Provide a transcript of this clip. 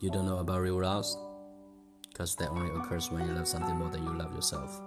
You don't know about real loss? Because that only occurs when you love something more than you love yourself.